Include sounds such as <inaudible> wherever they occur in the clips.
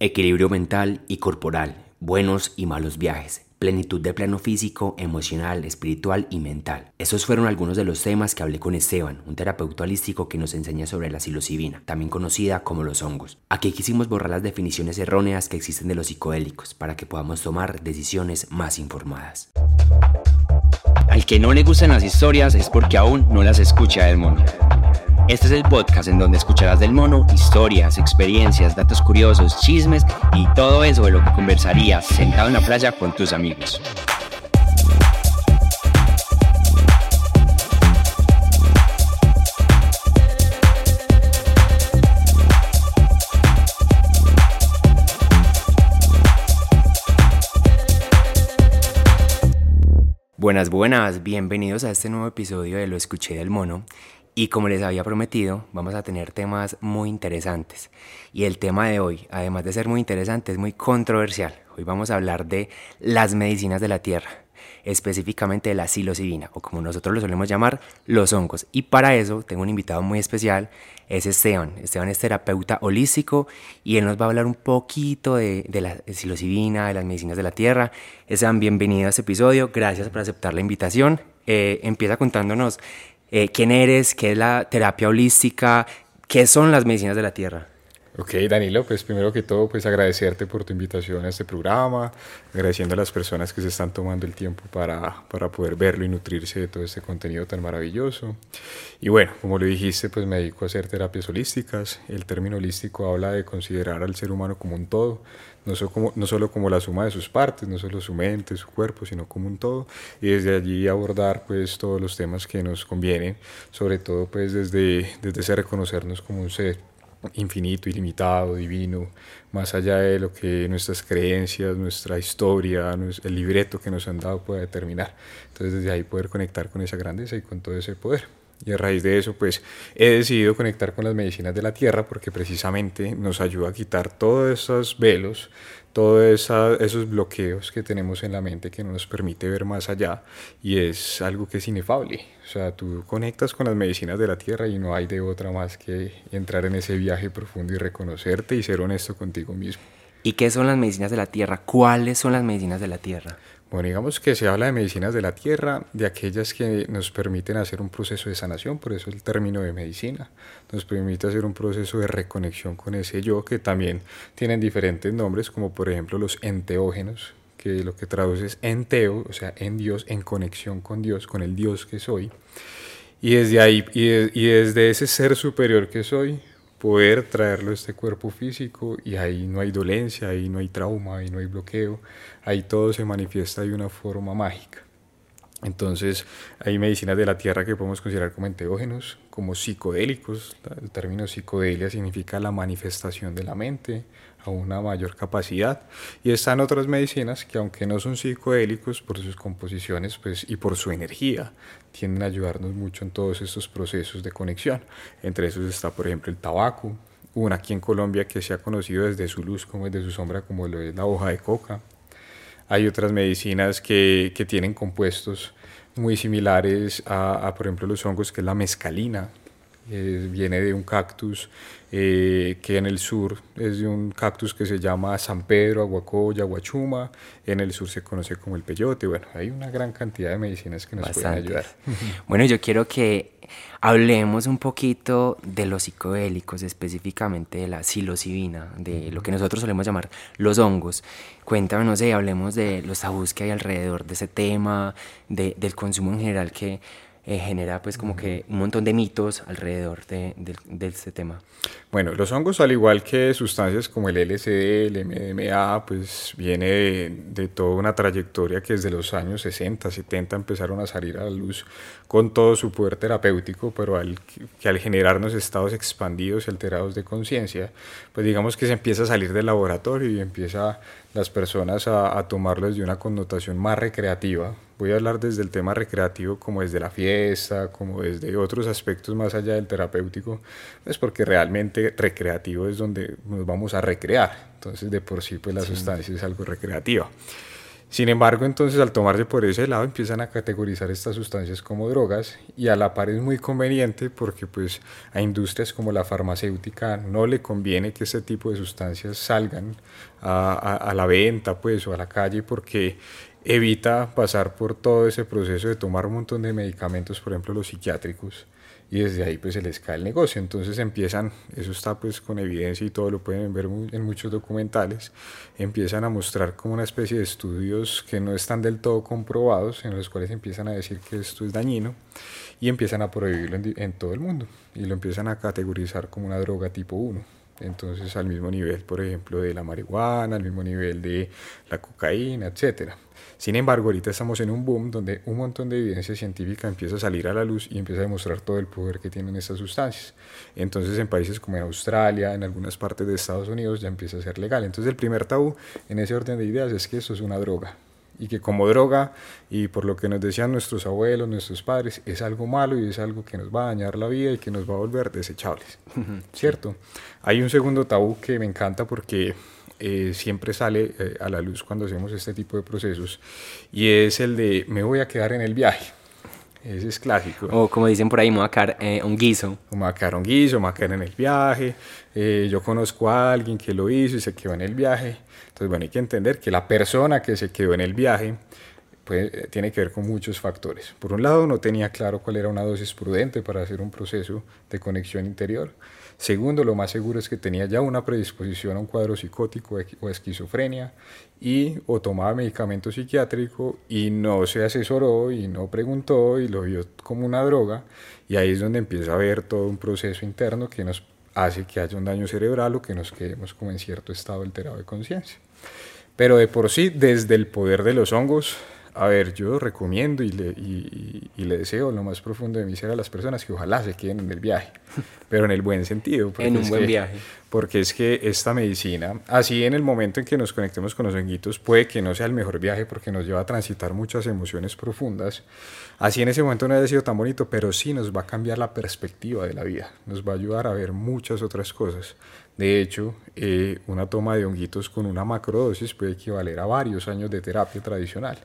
Equilibrio mental y corporal, buenos y malos viajes, plenitud de plano físico, emocional, espiritual y mental. Esos fueron algunos de los temas que hablé con Esteban, un terapeuta holístico que nos enseña sobre la psilocibina, también conocida como los hongos. Aquí quisimos borrar las definiciones erróneas que existen de los psicodélicos para que podamos tomar decisiones más informadas. Al que no le gustan las historias es porque aún no las escucha del mono. Este es el podcast en donde escucharás del mono historias, experiencias, datos curiosos, chismes y todo eso de lo que conversarías sentado en la playa con tus amigos. Buenas, buenas, bienvenidos a este nuevo episodio de Lo Escuché del Mono. Y como les había prometido, vamos a tener temas muy interesantes. Y el tema de hoy, además de ser muy interesante, es muy controversial. Hoy vamos a hablar de las medicinas de la tierra, específicamente de la psilocibina, o como nosotros lo solemos llamar, los hongos. Y para eso tengo un invitado muy especial, es Esteban. Esteban es terapeuta holístico y él nos va a hablar un poquito de, la psilocibina, de las medicinas de la tierra. Esteban, bienvenido a este episodio, gracias por aceptar la invitación. Eh, empieza contándonos eh, quién eres, qué es la terapia holística, qué son las medicinas de la tierra. Ok, Danilo, pues primero que todo, pues agradecerte por tu invitación a este programa, agradeciendo a las personas que se están tomando el tiempo para, para poder verlo y nutrirse de todo este contenido tan maravilloso. Y bueno, como lo dijiste, pues me dedico a hacer terapias holísticas. El término holístico habla de considerar al ser humano como un todo, no solo, como, no solo como la suma de sus partes, no solo su mente, su cuerpo, sino como un todo, y desde allí abordar pues todos los temas que nos convienen, sobre todo pues desde, desde ese reconocernos como un ser infinito, ilimitado, divino, más allá de lo que nuestras creencias, nuestra historia, el libreto que nos han dado pueda determinar. Entonces desde ahí poder conectar con esa grandeza y con todo ese poder. Y a raíz de eso, pues he decidido conectar con las medicinas de la tierra porque precisamente nos ayuda a quitar todos esos velos, todos esos bloqueos que tenemos en la mente que no nos permite ver más allá y es algo que es inefable. O sea, tú conectas con las medicinas de la tierra y no hay de otra más que entrar en ese viaje profundo y reconocerte y ser honesto contigo mismo. ¿Y qué son las medicinas de la tierra? ¿Cuáles son las medicinas de la tierra? Bueno, digamos que se habla de medicinas de la tierra, de aquellas que nos permiten hacer un proceso de sanación, por eso el término de medicina. Nos permite hacer un proceso de reconexión con ese yo, que también tienen diferentes nombres, como por ejemplo los enteógenos, que lo que traduce es enteo, o sea, en Dios, en conexión con Dios, con el Dios que soy. Y desde ahí, y, y desde ese ser superior que soy, poder traerlo a este cuerpo físico y ahí no hay dolencia, ahí no hay trauma, ahí no hay bloqueo, ahí todo se manifiesta de una forma mágica. Entonces hay medicinas de la tierra que podemos considerar como enteógenos, como psicodélicos. El término psicodelia significa la manifestación de la mente a una mayor capacidad. Y están otras medicinas que aunque no son psicodélicos por sus composiciones pues, y por su energía, tienden a ayudarnos mucho en todos estos procesos de conexión. Entre esos está por ejemplo el tabaco, una aquí en Colombia que se ha conocido desde su luz como desde su sombra como lo es la hoja de coca hay otras medicinas que, que tienen compuestos muy similares a, por ejemplo, los hongos, que es la mescalina. Eh, viene de un cactus eh, que en el sur es de un cactus que se llama San Pedro, Aguacoya, Aguachuma. En el sur se conoce como el peyote. Bueno, hay una gran cantidad de medicinas que nos pueden ayudar. <laughs> Bueno, yo quiero que hablemos un poquito de los psicodélicos, específicamente de la psilocibina, de lo que nosotros solemos llamar los hongos. Cuéntame, no sé, hablemos de los tabús que hay alrededor de ese tema, de, del consumo en general que eh, genera pues como que un montón de mitos alrededor de, de, este tema. Bueno, los hongos al igual que sustancias como el LSD, el MDMA, pues viene de, toda una trayectoria que desde los años 60, 70 empezaron a salir a la luz con todo su poder terapéutico, pero al, que al generarnos estados expandidos y alterados de conciencia, pues digamos que se empieza a salir del laboratorio y empieza las personas a, a tomarlo desde una connotación más recreativa, voy a hablar desde el tema recreativo como desde la fiesta, como desde otros aspectos más allá del terapéutico, pues porque realmente recreativo es donde nos vamos a recrear, entonces de por sí pues la sustancia es algo recreativa. Sin embargo, entonces al tomarse por ese lado empiezan a categorizar estas sustancias como drogas y a la par es muy conveniente porque pues a industrias como la farmacéutica no le conviene que este tipo de sustancias salgan a, a la venta pues o a la calle porque evita pasar por todo ese proceso de tomar un montón de medicamentos, por ejemplo los psiquiátricos, y desde ahí pues se les cae el negocio. Entonces empiezan, eso está pues con evidencia y todo lo pueden ver en muchos documentales, empiezan a mostrar como una especie de estudios que no están del todo comprobados, en los cuales empiezan a decir que esto es dañino y empiezan a prohibirlo en, en todo el mundo y lo empiezan a categorizar como una droga tipo 1. Entonces al mismo nivel, por ejemplo, de la marihuana, al mismo nivel de la cocaína, etcétera. Sin embargo, ahorita estamos en un boom donde un montón de evidencia científica empieza a salir a la luz y empieza a demostrar todo el poder que tienen estas sustancias. Entonces, en países como en Australia, en algunas partes de Estados Unidos, ya empieza a ser legal. Entonces, el primer tabú en ese orden de ideas es que eso es una droga y que como droga, y por lo que nos decían nuestros abuelos, nuestros padres, es algo malo y es algo que nos va a dañar la vida y que nos va a volver desechables. ¿Cierto? Hay un segundo tabú que me encanta porque eh, siempre sale eh, a la luz cuando hacemos este tipo de procesos y es el de me voy a quedar en el viaje. Ese es clásico. O como dicen por ahí, me voy a quedar eh, un guiso. me voy a quedar un guiso, me voy a quedar en el viaje. yo conozco a alguien que lo hizo y se quedó en el viaje. Entonces, bueno, hay que entender que la persona que se quedó en el viaje pues, tiene que ver con muchos factores. Por un lado, no tenía claro cuál era una dosis prudente para hacer un proceso de conexión interior. Segundo, lo más seguro es que tenía ya una predisposición a un cuadro psicótico o esquizofrenia y o tomaba medicamento psiquiátrico y no se asesoró y no preguntó y lo vio como una droga y ahí es donde empieza a haber todo un proceso interno que nos hace que haya un daño cerebral o que nos quedemos como en cierto estado alterado de conciencia. Pero de por sí, desde el poder de los hongos, a ver, yo recomiendo y le, y, le deseo lo más profundo de mi ser a las personas que ojalá se queden en el viaje, <laughs> pero en el buen sentido. En un buen viaje. Porque es que esta medicina, así en el momento en que nos conectemos con los honguitos, puede que no sea el mejor viaje porque nos lleva a transitar muchas emociones profundas. Así en ese momento no haya sido tan bonito, pero sí nos va a cambiar la perspectiva de la vida, nos va a ayudar a ver muchas otras cosas. De hecho, eh, una toma de honguitos con una macrodosis puede equivaler a varios años de terapia tradicional.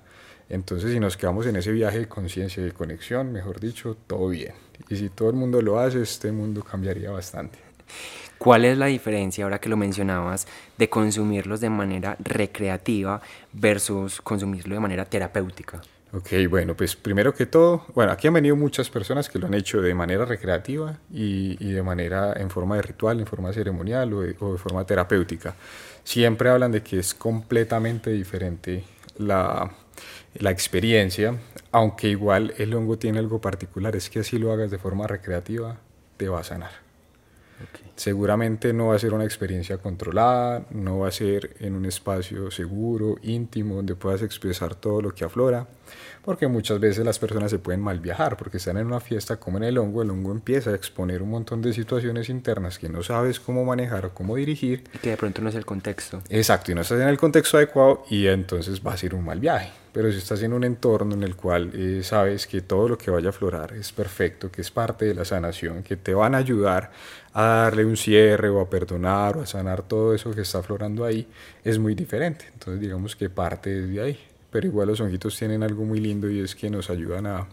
Entonces, si nos quedamos en ese viaje de conciencia y de conexión, mejor dicho, todo bien. Y si todo el mundo lo hace, este mundo cambiaría bastante. ¿Cuál es la diferencia, ahora que lo mencionabas, de consumirlos de manera recreativa versus consumirlo de manera terapéutica? Ok, bueno, pues primero que todo, bueno, aquí han venido muchas personas que lo han hecho de manera recreativa y, de manera en forma de ritual, en forma ceremonial o de, o de forma terapéutica. Siempre hablan de que es completamente diferente la, la experiencia, aunque igual el hongo tiene algo particular, es que así lo hagas de forma recreativa, te va a sanar. Seguramente no va a ser una experiencia controlada, no va a ser en un espacio seguro, íntimo, donde puedas expresar todo lo que aflora, porque muchas veces las personas se pueden mal viajar, porque están en una fiesta como en el hongo, el hongo empieza a exponer un montón de situaciones internas que no sabes cómo manejar o cómo dirigir. Y que de pronto no es el contexto. Exacto, y no estás en el contexto adecuado y entonces va a ser un mal viaje. Pero si estás en un entorno en el cual eh, sabes que todo lo que vaya a aflorar es perfecto, que es parte de la sanación, que te van a ayudar a darle un cierre o a perdonar o a sanar todo eso que está aflorando ahí, es muy diferente. Entonces digamos que parte desde ahí. Pero igual los honguitos tienen algo muy lindo y es que nos ayudan a,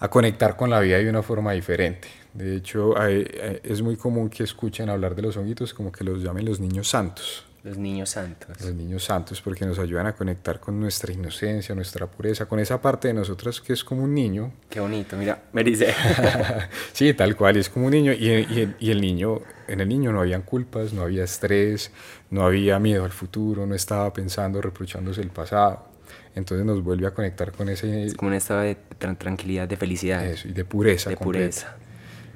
a conectar con la vida de una forma diferente. De hecho, es muy común que escuchen hablar de los honguitos como que los llamen los niños santos. Los niños santos. Los niños santos porque nos ayudan a conectar con nuestra inocencia, nuestra pureza, con esa parte de nosotros que es como un niño. Qué bonito, mira, me dice. <laughs> sí, tal cual, es como un niño y, y, y, el niño, en el niño no habían culpas, no había estrés, no había miedo al futuro, no estaba pensando, reprochándose el pasado. Entonces nos vuelve a conectar con ese... Es como un estado de tranquilidad, de felicidad. Eso, y de pureza. De pureza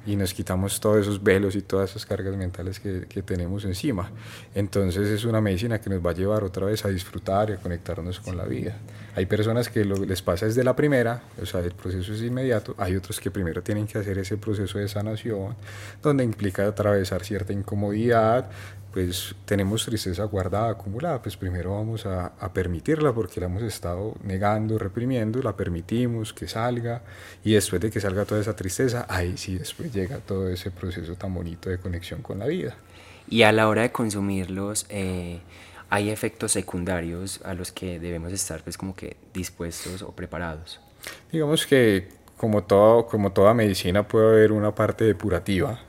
y nos quitamos todos esos velos y todas esas cargas mentales que, que, tenemos encima. Entonces es una medicina que nos va a llevar otra vez a disfrutar y a conectarnos con la vida. Hay personas que lo, les pasa desde la primera, o sea, el proceso es inmediato, hay otros que primero tienen que hacer ese proceso de sanación, donde implica atravesar cierta incomodidad, pues tenemos tristeza guardada, acumulada, pues primero vamos a, a, permitirla porque la hemos estado negando, reprimiendo, la permitimos que salga y después de que salga toda esa tristeza, ahí sí después llega todo ese proceso tan bonito de conexión con la vida. Y a la hora de consumirlos, eh, hay efectos secundarios a los que debemos estar pues como que dispuestos o preparados. Digamos que como, todo, como toda medicina puede haber una parte depurativa,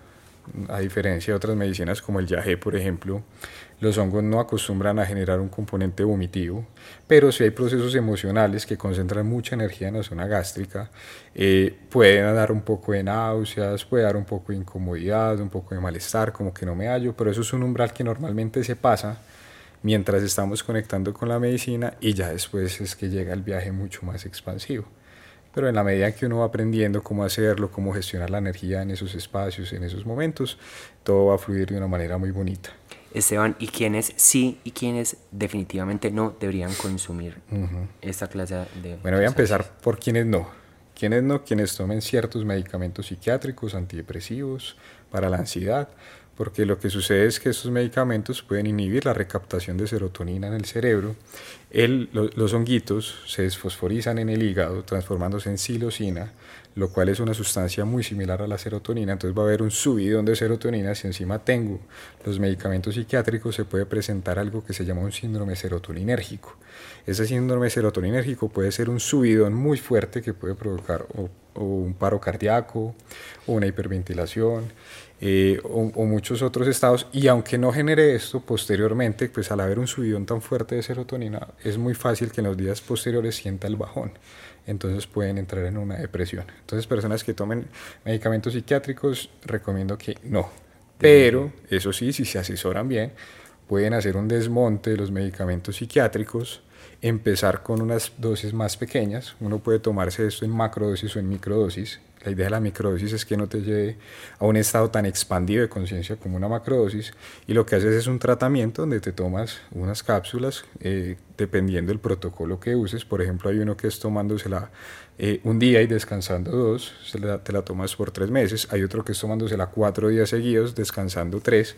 a diferencia de otras medicinas como el yagé, por ejemplo, los hongos no acostumbran a generar un componente vomitivo, pero si hay procesos emocionales que concentran mucha energía en la zona gástrica, eh, pueden dar un poco de náuseas, puede dar un poco de incomodidad, un poco de malestar, como que no me hallo, pero eso es un umbral que normalmente se pasa mientras estamos conectando con la medicina y ya después es que llega el viaje mucho más expansivo. Pero en la medida que uno va aprendiendo cómo hacerlo, cómo gestionar la energía en esos espacios, en esos momentos, todo va a fluir de una manera muy bonita. Esteban, ¿y quiénes sí y quiénes definitivamente no deberían consumir esta clase de... Bueno, voy a empezar por quienes no. Quienes no, quienes tomen ciertos medicamentos psiquiátricos, antidepresivos, para la ansiedad, porque lo que sucede es que estos medicamentos pueden inhibir la recaptación de serotonina en el cerebro. El, los honguitos se desfosforizan en el hígado transformándose en psilocina, lo cual es una sustancia muy similar a la serotonina, entonces va a haber un subidón de serotonina. Si encima tengo los medicamentos psiquiátricos, se puede presentar algo que se llama un síndrome serotoninérgico. Ese síndrome serotoninérgico puede ser un subidón muy fuerte que puede provocar o, un paro cardíaco o una hiperventilación. Eh, o, o, muchos otros estados y aunque no genere esto posteriormente, pues al haber un subidón tan fuerte de serotonina es muy fácil que en los días posteriores sienta el bajón entonces pueden entrar en una depresión. Entonces, personas que tomen medicamentos psiquiátricos, recomiendo que no. Pero, eso sí, si se asesoran bien, pueden hacer un desmonte de los medicamentos psiquiátricos, empezar con unas dosis más pequeñas. Uno puede tomarse esto en macrodosis o en microdosis, la idea de la microdosis es que no te lleve a un estado tan expandido de conciencia como una macrodosis y lo que haces es un tratamiento donde te tomas unas cápsulas eh, dependiendo del protocolo que uses. Por ejemplo, hay uno que es tomándosela eh, un día y descansando dos, te la tomas por tres meses. Hay otro que es tomándosela cuatro días seguidos, descansando tres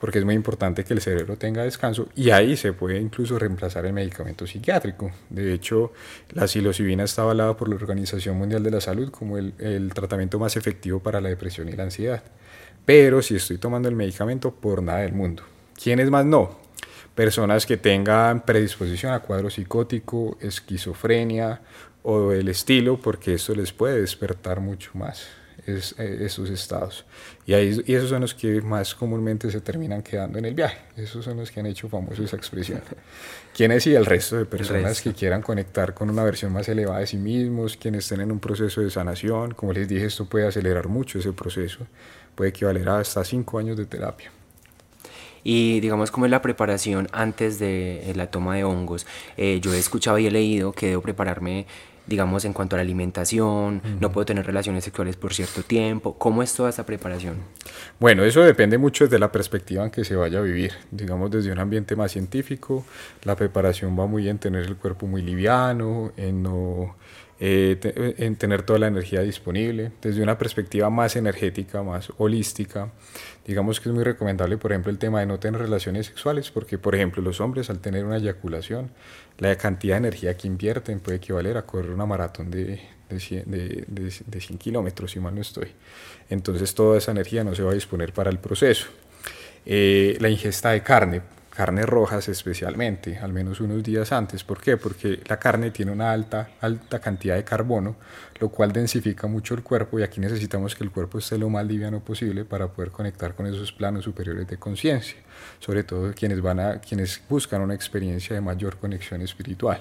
porque es muy importante que el cerebro tenga descanso y ahí se puede incluso reemplazar el medicamento psiquiátrico. De hecho, la psilocibina está avalada por la Organización Mundial de la Salud como el, el tratamiento más efectivo para la depresión y la ansiedad. Pero si estoy tomando el medicamento, por nada del mundo. ¿Quiénes más no? Personas que tengan predisposición a cuadro psicótico, esquizofrenia o el estilo, porque esto les puede despertar mucho más es, eh, esos estados. Y, ahí, y esos son los que más comúnmente se terminan quedando en el viaje. Esos son los que han hecho famoso esa expresión. <laughs> ¿Quiénes y el resto de personas que quieran conectar con una versión más elevada de sí mismos, quienes estén en un proceso de sanación? Como les dije, esto puede acelerar mucho ese proceso. Puede equivaler a hasta cinco años de terapia. Y digamos, ¿cómo es la preparación antes de la toma de hongos? Eh, yo he escuchado y he leído que debo prepararme digamos, en cuanto a la alimentación, no puedo tener relaciones sexuales por cierto tiempo. ¿Cómo es toda esta preparación? Bueno, eso depende mucho desde la perspectiva en que se vaya a vivir. Digamos, desde un ambiente más científico, la preparación va muy en tener el cuerpo muy liviano, en no eh, en tener toda la energía disponible. Desde una perspectiva más energética, más holística, digamos que es muy recomendable, por ejemplo, el tema de no tener relaciones sexuales, porque, por ejemplo, los hombres al tener una eyaculación, la cantidad de energía que invierten puede equivaler a correr una maratón de, de, 100, de, de 100 kilómetros, si mal no estoy. Entonces, toda esa energía no se va a disponer para el proceso. Eh, la ingesta de carne, carnes rojas especialmente, al menos unos días antes. ¿Por qué? Porque la carne tiene una alta, alta cantidad de carbono, lo cual densifica mucho el cuerpo y aquí necesitamos que el cuerpo esté lo más liviano posible para poder conectar con esos planos superiores de conciencia, sobre todo quienes, van a, quienes buscan una experiencia de mayor conexión espiritual.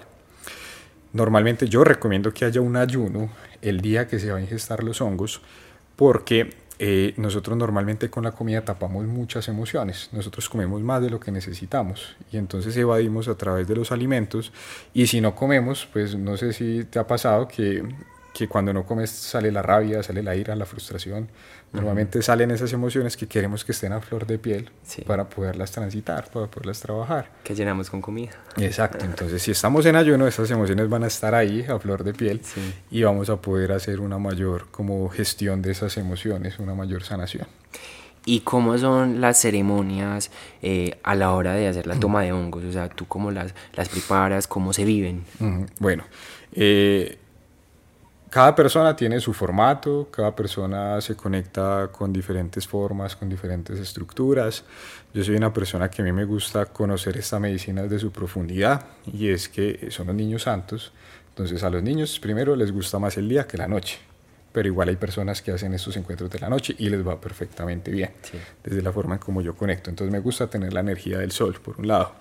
Normalmente yo recomiendo que haya un ayuno el día que se va a ingestar los hongos porque eh, nosotros normalmente con la comida tapamos muchas emociones, nosotros comemos más de lo que necesitamos y entonces evadimos a través de los alimentos. Y si no comemos, pues no sé si te ha pasado que que cuando no comes sale la rabia, sale la ira, la frustración. Normalmente salen esas emociones que queremos que estén a flor de piel para poderlas transitar, para poderlas trabajar. Que llenamos con comida. Exacto, entonces si estamos en ayuno, esas emociones van a estar ahí a flor de piel y vamos a poder hacer una mayor como gestión de esas emociones, una mayor sanación. ¿Y cómo son las ceremonias eh, a la hora de hacer la toma de hongos? O sea, ¿tú cómo las, las preparas? ¿Cómo se viven? Bueno, eh, cada persona tiene su formato, cada persona se conecta con diferentes formas, con diferentes estructuras. Yo soy una persona que a mí me gusta conocer esta medicina desde su profundidad y es que son los niños santos. Entonces a los niños primero les gusta más el día que la noche pero igual hay personas que hacen estos encuentros de la noche y les va perfectamente bien, desde la forma en como yo conecto. Entonces me gusta tener la energía del sol, por un lado.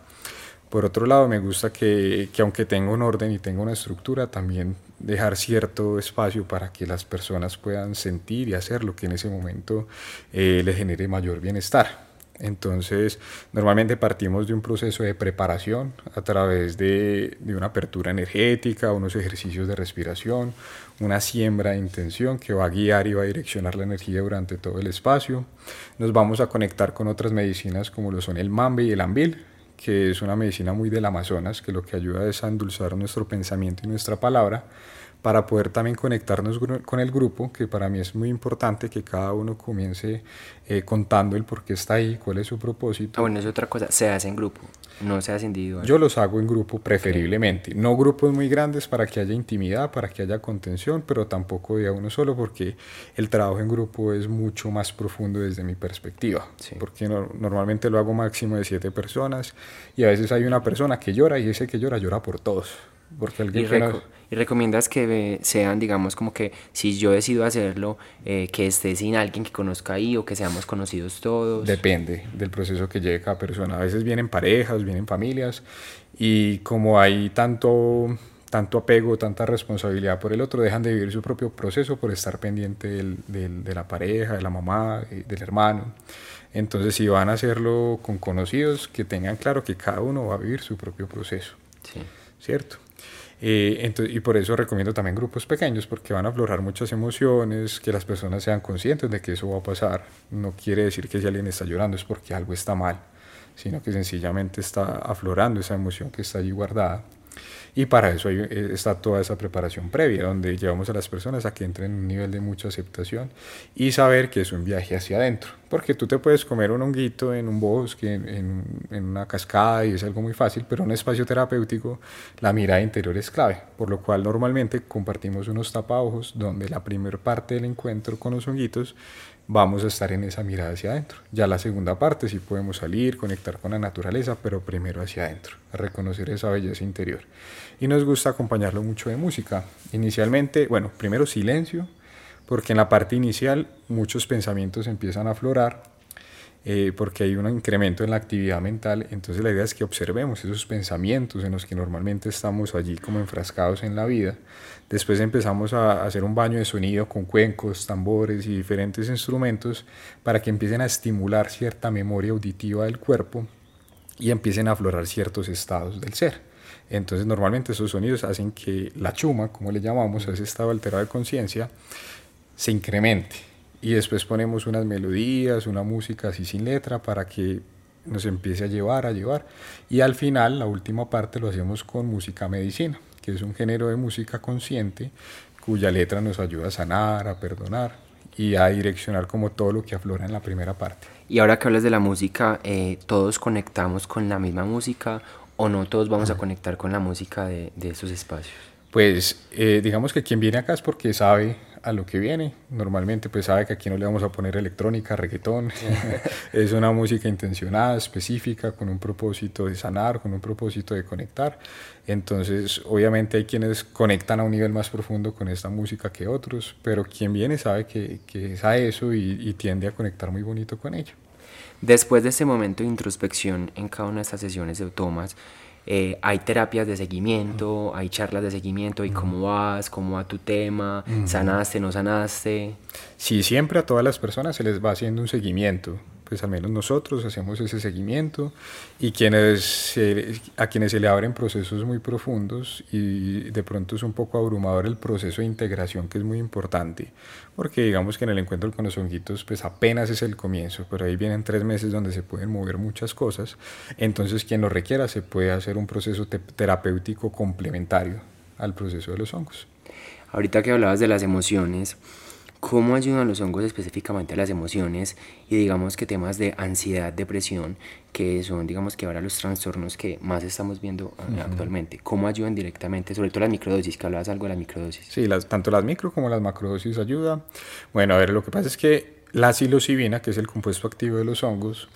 Por otro lado, me gusta que, que aunque tenga un orden y tenga una estructura, también dejar cierto espacio para que las personas puedan sentir y hacer lo que en ese momento eh, les genere mayor bienestar. Entonces, normalmente partimos de un proceso de preparación a través de, de, una apertura energética, unos ejercicios de respiración, una siembra de intención que va a guiar y va a direccionar la energía durante todo el espacio. Nos vamos a conectar con otras medicinas como lo son el mambe y el ambil, que es una medicina muy del Amazonas, que lo que ayuda es a endulzar nuestro pensamiento y nuestra palabra para poder también conectarnos con el grupo, que para mí es muy importante que cada uno comience eh, contando el por qué está ahí, cuál es su propósito. Ah, bueno, es otra cosa, se hace en grupo, no se hace individual. Yo los hago en grupo preferiblemente, no grupos muy grandes para que haya intimidad, para que haya contención, pero tampoco de a uno solo, porque el trabajo en grupo es mucho más profundo desde mi perspectiva, porque normalmente lo hago máximo de siete personas y a veces hay una persona que llora y ese que llora llora por todos. Porque alguien y, recomiendas que sean, digamos, como que si yo decido hacerlo, eh, que esté sin alguien que conozca ahí o que seamos conocidos todos. Depende del proceso que lleve cada persona. A veces vienen parejas, vienen familias y como hay tanto tanto apego, tanta responsabilidad por el otro, dejan de vivir su propio proceso por estar pendiente del, de la pareja, de la mamá, del hermano. Entonces, si van a hacerlo con conocidos, que tengan claro que cada uno va a vivir su propio proceso. Sí. ¿Cierto? Eh, y por eso recomiendo también grupos pequeños, porque van a aflorar muchas emociones, que las personas sean conscientes de que eso va a pasar. No quiere decir que si alguien está llorando es porque algo está mal, sino que sencillamente está aflorando esa emoción que está allí guardada. Y para eso eh, está toda esa preparación previa, donde llevamos a las personas a que entren en un nivel de mucha aceptación y saber que es un viaje hacia adentro. Porque tú te puedes comer un honguito en un bosque, en, en una cascada y es algo muy fácil, pero en un espacio terapéutico la mirada interior es clave. Por lo cual normalmente compartimos unos tapaojos donde la primera parte del encuentro con los honguitos vamos a estar en esa mirada hacia adentro. Ya la segunda parte sí podemos salir, conectar con la naturaleza, pero primero hacia adentro, a reconocer esa belleza interior. Y nos gusta acompañarlo mucho de música. Inicialmente, bueno, primero silencio, porque en la parte inicial muchos pensamientos empiezan a aflorar eh, porque hay un incremento en la actividad mental. Entonces la idea es que observemos esos pensamientos en los que normalmente estamos allí como enfrascados en la vida. Después empezamos a hacer un baño de sonido con cuencos, tambores y diferentes instrumentos para que empiecen a estimular cierta memoria auditiva del cuerpo y empiecen a aflorar ciertos estados del ser. Entonces normalmente esos sonidos hacen que la chuma, como le llamamos ese estado alterado de conciencia, se incremente y después ponemos unas melodías, una música así sin letra para que nos empiece a llevar, a llevar. Y al final, la última parte lo hacemos con música medicina, que es un género de música consciente cuya letra nos ayuda a sanar, a perdonar y a direccionar como todo lo que aflora en la primera parte. Y ahora que hablas de la música, eh, ¿todos conectamos con la misma música o no todos vamos a conectar con la música de, de esos espacios? Pues eh, digamos que quien viene acá es porque sabe a lo que viene. Normalmente pues sabe que aquí no le vamos a poner electrónica, reggaetón. <laughs> es una música intencionada, específica, con un propósito de sanar, con un propósito de conectar. Entonces obviamente hay quienes conectan a un nivel más profundo con esta música que otros, pero quien viene sabe que, que es a eso y, y tiende a conectar muy bonito con ello. Después de ese momento de introspección en cada una de estas sesiones de Tomas, eh, hay terapias de seguimiento, hay charlas de seguimiento y cómo vas, cómo va tu tema, sanaste, no sanaste. Sí, siempre a todas las personas se les va haciendo un seguimiento pues al menos nosotros hacemos ese seguimiento y quienes a quienes se le abren procesos muy profundos y de pronto es un poco abrumador el proceso de integración que es muy importante porque digamos que en el encuentro con los honguitos pues apenas es el comienzo pero ahí vienen tres meses donde se pueden mover muchas cosas entonces quien lo requiera se puede hacer un proceso terapéutico complementario al proceso de los hongos. Ahorita que hablabas de las emociones cómo ayudan los hongos específicamente a las emociones y digamos que temas de ansiedad, depresión, que son digamos que ahora los trastornos que más estamos viendo eh, actualmente, cómo ayudan directamente, sobre todo las microdosis, que hablabas algo de la microdosis. Sí, las, tanto las micro como las macrodosis ayudan. Bueno, a ver, lo que pasa es que la psilocibina, que es el compuesto activo de los hongos,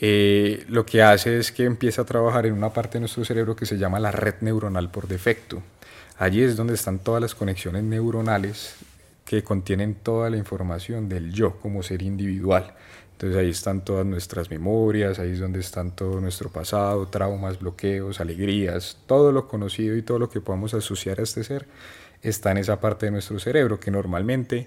eh, lo que hace es que empieza a trabajar en una parte de nuestro cerebro que se llama la red neuronal por defecto. Allí es donde están todas las conexiones neuronales que contienen toda la información del yo como ser individual. Entonces ahí están todas nuestras memorias, ahí es donde están todo nuestro pasado, traumas, bloqueos, alegrías, todo lo conocido y todo lo que podamos asociar a este ser está en esa parte de nuestro cerebro que normalmente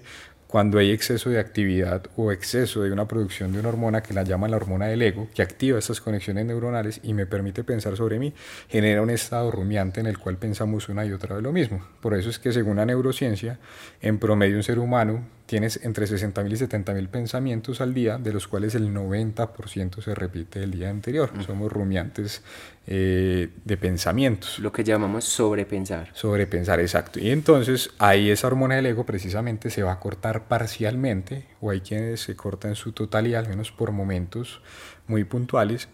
cuando hay exceso de actividad o exceso de una producción de una hormona que la llaman la hormona del ego, que activa estas conexiones neuronales y me permite pensar sobre mí, genera un estado rumiante en el cual pensamos una y otra vez lo mismo. Por eso es que según la neurociencia, en promedio un ser humano tienes entre 60.000 y 70.000 pensamientos al día, de los cuales el 90% se repite el día anterior. Somos rumiantes eh, de pensamientos. Lo que llamamos sobrepensar. Sobrepensar, exacto. Y entonces ahí esa hormona del ego precisamente se va a cortar parcialmente, o hay quienes se cortan en su totalidad, al menos por momentos muy puntuales.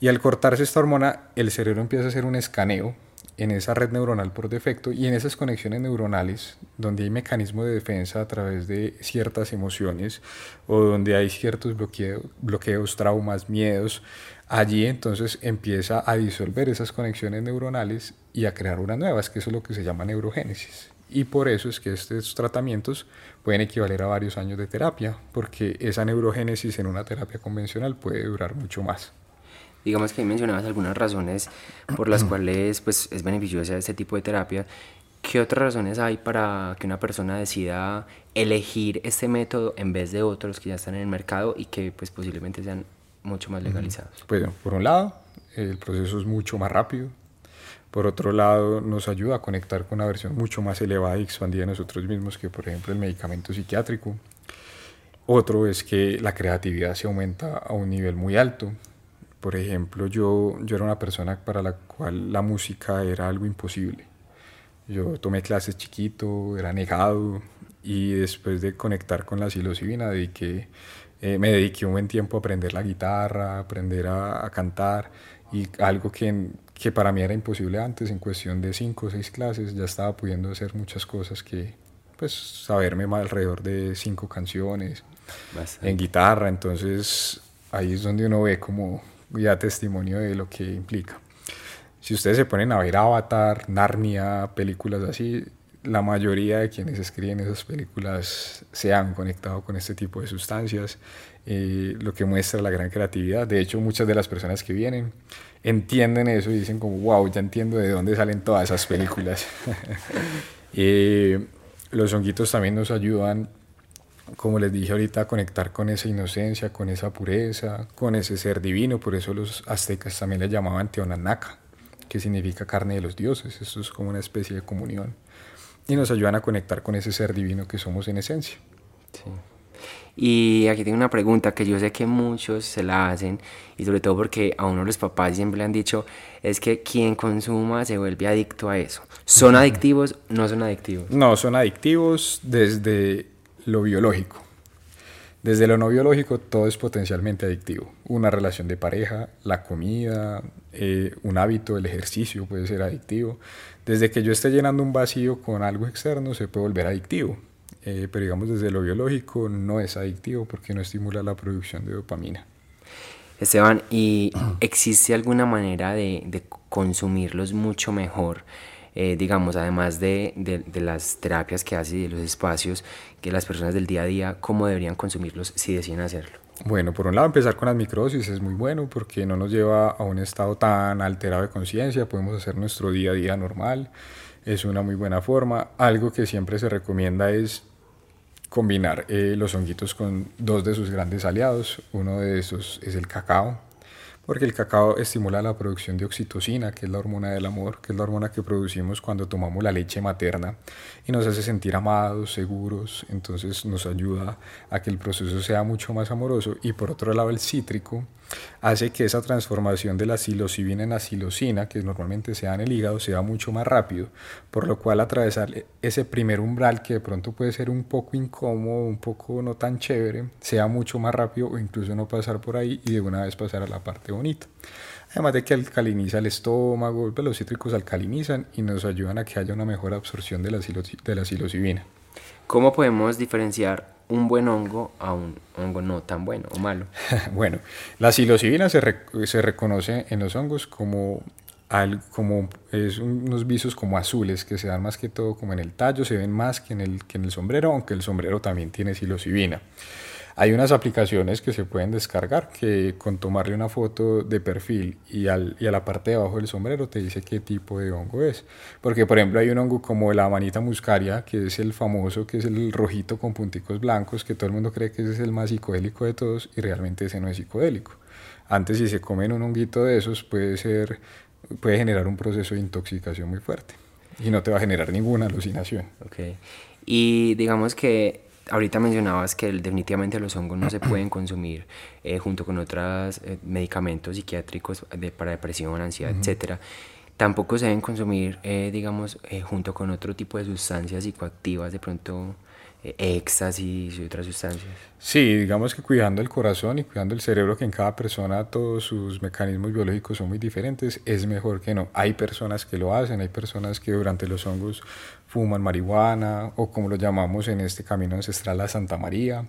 Y al cortarse esta hormona, el cerebro empieza a hacer un escaneo en esa red neuronal por defecto y en esas conexiones neuronales donde hay mecanismos de defensa a través de ciertas emociones o donde hay ciertos bloqueos, traumas, miedos, allí entonces empieza a disolver esas conexiones neuronales y a crear unas nuevas, que eso es lo que se llama neurogénesis. Y por eso es que estos tratamientos pueden equivaler a varios años de terapia, porque esa neurogénesis en una terapia convencional puede durar mucho más digamos que ahí mencionabas algunas razones por las <clears throat> cuales pues, es beneficiosa este tipo de terapia. ¿Qué otras razones hay para que una persona decida elegir este método en vez de otros que ya están en el mercado y que pues, posiblemente sean mucho más legalizados? Pues por un lado, el proceso es mucho más rápido. Por otro lado, nos ayuda a conectar con una versión mucho más elevada y expandida de nosotros mismos que, por ejemplo, el medicamento psiquiátrico. Otro es que la creatividad se aumenta a un nivel muy alto. Por ejemplo, yo, yo era una persona para la cual la música era algo imposible. Yo tomé clases chiquito, era negado y después de conectar con la psilocibina dediqué, eh, me dediqué un buen tiempo a aprender la guitarra, aprender a, cantar y algo que, que, para mí era imposible antes, en cuestión de cinco o seis clases ya estaba pudiendo hacer muchas cosas que, pues, saberme más alrededor de cinco canciones en guitarra, entonces ahí es donde uno ve como ya testimonio de lo que implica. Si ustedes se ponen a ver Avatar, Narnia, películas así, la mayoría de quienes escriben esas películas se han conectado con este tipo de sustancias, eh, lo que muestra la gran creatividad. De hecho, muchas de las personas que vienen entienden eso y dicen como, wow, ya entiendo de dónde salen todas esas películas. <laughs> Eh, los honguitos también nos ayudan como les dije ahorita, conectar con esa inocencia, con esa pureza, con ese ser divino. Por eso los aztecas también le llamaban Teonanaca, que significa carne de los dioses. Esto es como una especie de comunión. Y nos ayudan a conectar con ese ser divino que somos en esencia. Sí. Y aquí tengo una pregunta que yo sé que muchos se la hacen, y sobre todo porque a uno los papás siempre le han dicho, es que quien consuma se vuelve adicto a eso. ¿Son adictivos? ¿No son adictivos? No, son adictivos desde lo biológico. Desde lo no biológico todo es potencialmente adictivo. Una relación de pareja, la comida, eh, un hábito, el ejercicio puede ser adictivo. Desde que yo esté llenando un vacío con algo externo se puede volver adictivo. Eh, pero digamos desde lo biológico no es adictivo porque no estimula la producción de dopamina. Esteban, ¿y existe alguna manera de, de consumirlos mucho mejor? Eh, digamos, además de, de, las terapias que hace y de los espacios, que las personas del día a día, cómo deberían consumirlos si deciden hacerlo? Bueno, por un lado empezar con las microsis es muy bueno porque no nos lleva a un estado tan alterado de conciencia, podemos hacer nuestro día a día normal, es una muy buena forma. Algo que siempre se recomienda es combinar eh, los honguitos con dos de sus grandes aliados, uno de esos es el cacao, porque el cacao estimula la producción de oxitocina, que es la hormona del amor, que es la hormona que producimos cuando tomamos la leche materna y nos hace sentir amados, seguros, entonces nos ayuda a que el proceso sea mucho más amoroso. Y por otro lado el cítrico, hace que esa transformación de la psilocibina en psilocina, que normalmente se da en el hígado, sea mucho más rápido, por lo cual atravesar ese primer umbral que de pronto puede ser un poco incómodo, un poco no tan chévere, sea mucho más rápido o incluso no pasar por ahí y de una vez pasar a la parte bonita. Además de que alcaliniza el estómago, los cítricos alcalinizan y nos ayudan a que haya una mejor absorción de la, de. ¿Cómo podemos diferenciar un buen hongo a un hongo no tan bueno o malo? <laughs> bueno, la psilocibina se, se, reconoce en los hongos como, al, como es unos visos como azules que se dan más que todo como en el tallo, se ven más que en el, que en el sombrero, aunque el sombrero también tiene psilocibina. Hay unas aplicaciones que se pueden descargar que con tomarle una foto de perfil y, al, y a la parte de abajo del sombrero te dice qué tipo de hongo es. Porque por ejemplo hay un hongo como la manita muscaria, que es el famoso, que es el rojito con punticos blancos, que todo el mundo cree que ese es el más psicodélico de todos y realmente ese no es psicodélico. Antes si se comen un honguito de esos puede, ser, puede generar un proceso de intoxicación muy fuerte y no te va a generar ninguna alucinación. Okay. Y digamos que ahorita mencionabas que definitivamente los hongos no se <clears throat> pueden consumir eh, junto con otros eh, medicamentos psiquiátricos de, para depresión, ansiedad, etc. etcétera. Tampoco se deben consumir, eh, digamos, junto con otro tipo de sustancias psicoactivas, de pronto éxtasis y otras sustancias. Sí, digamos que cuidando el corazón y cuidando el cerebro, que en cada persona todos sus mecanismos biológicos son muy diferentes, es mejor que no. Hay personas que lo hacen, hay personas que durante los hongos fuman marihuana o como lo llamamos en este camino ancestral la Santa María,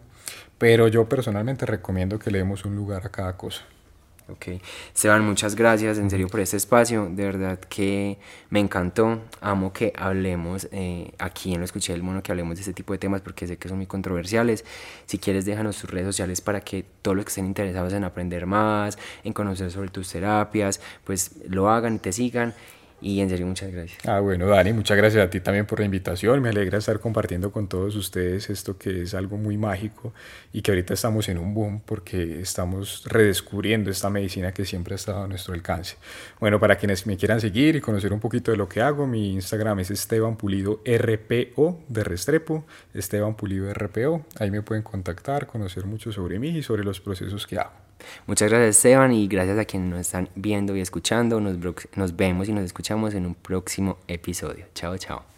pero yo personalmente recomiendo que le demos un lugar a cada cosa. Ok, Seban, muchas gracias en serio por este espacio, de verdad que me encantó, amo que hablemos eh, aquí en Lo Escuché del Mono, que hablemos de este tipo de temas porque sé que son muy controversiales. Si quieres déjanos tus redes sociales para que todos los que estén interesados en aprender más, en conocer sobre tus terapias, pues lo hagan y te sigan y en serio, muchas gracias. Ah, bueno, Dani, muchas gracias a ti también por la invitación. Me alegra estar compartiendo con todos ustedes esto que es algo muy mágico y que ahorita estamos en un boom porque estamos redescubriendo esta medicina que siempre ha estado a nuestro alcance. Bueno, para quienes me quieran seguir y conocer un poquito de lo que hago, mi Instagram es Esteban Pulido RPO de Restrepo, Esteban Pulido RPO. Ahí me pueden contactar, conocer mucho sobre mí y sobre los procesos que hago. Muchas gracias Esteban y gracias a quienes nos están viendo y escuchando. Nos, nos vemos y nos escuchamos en un próximo episodio. Chao, chao.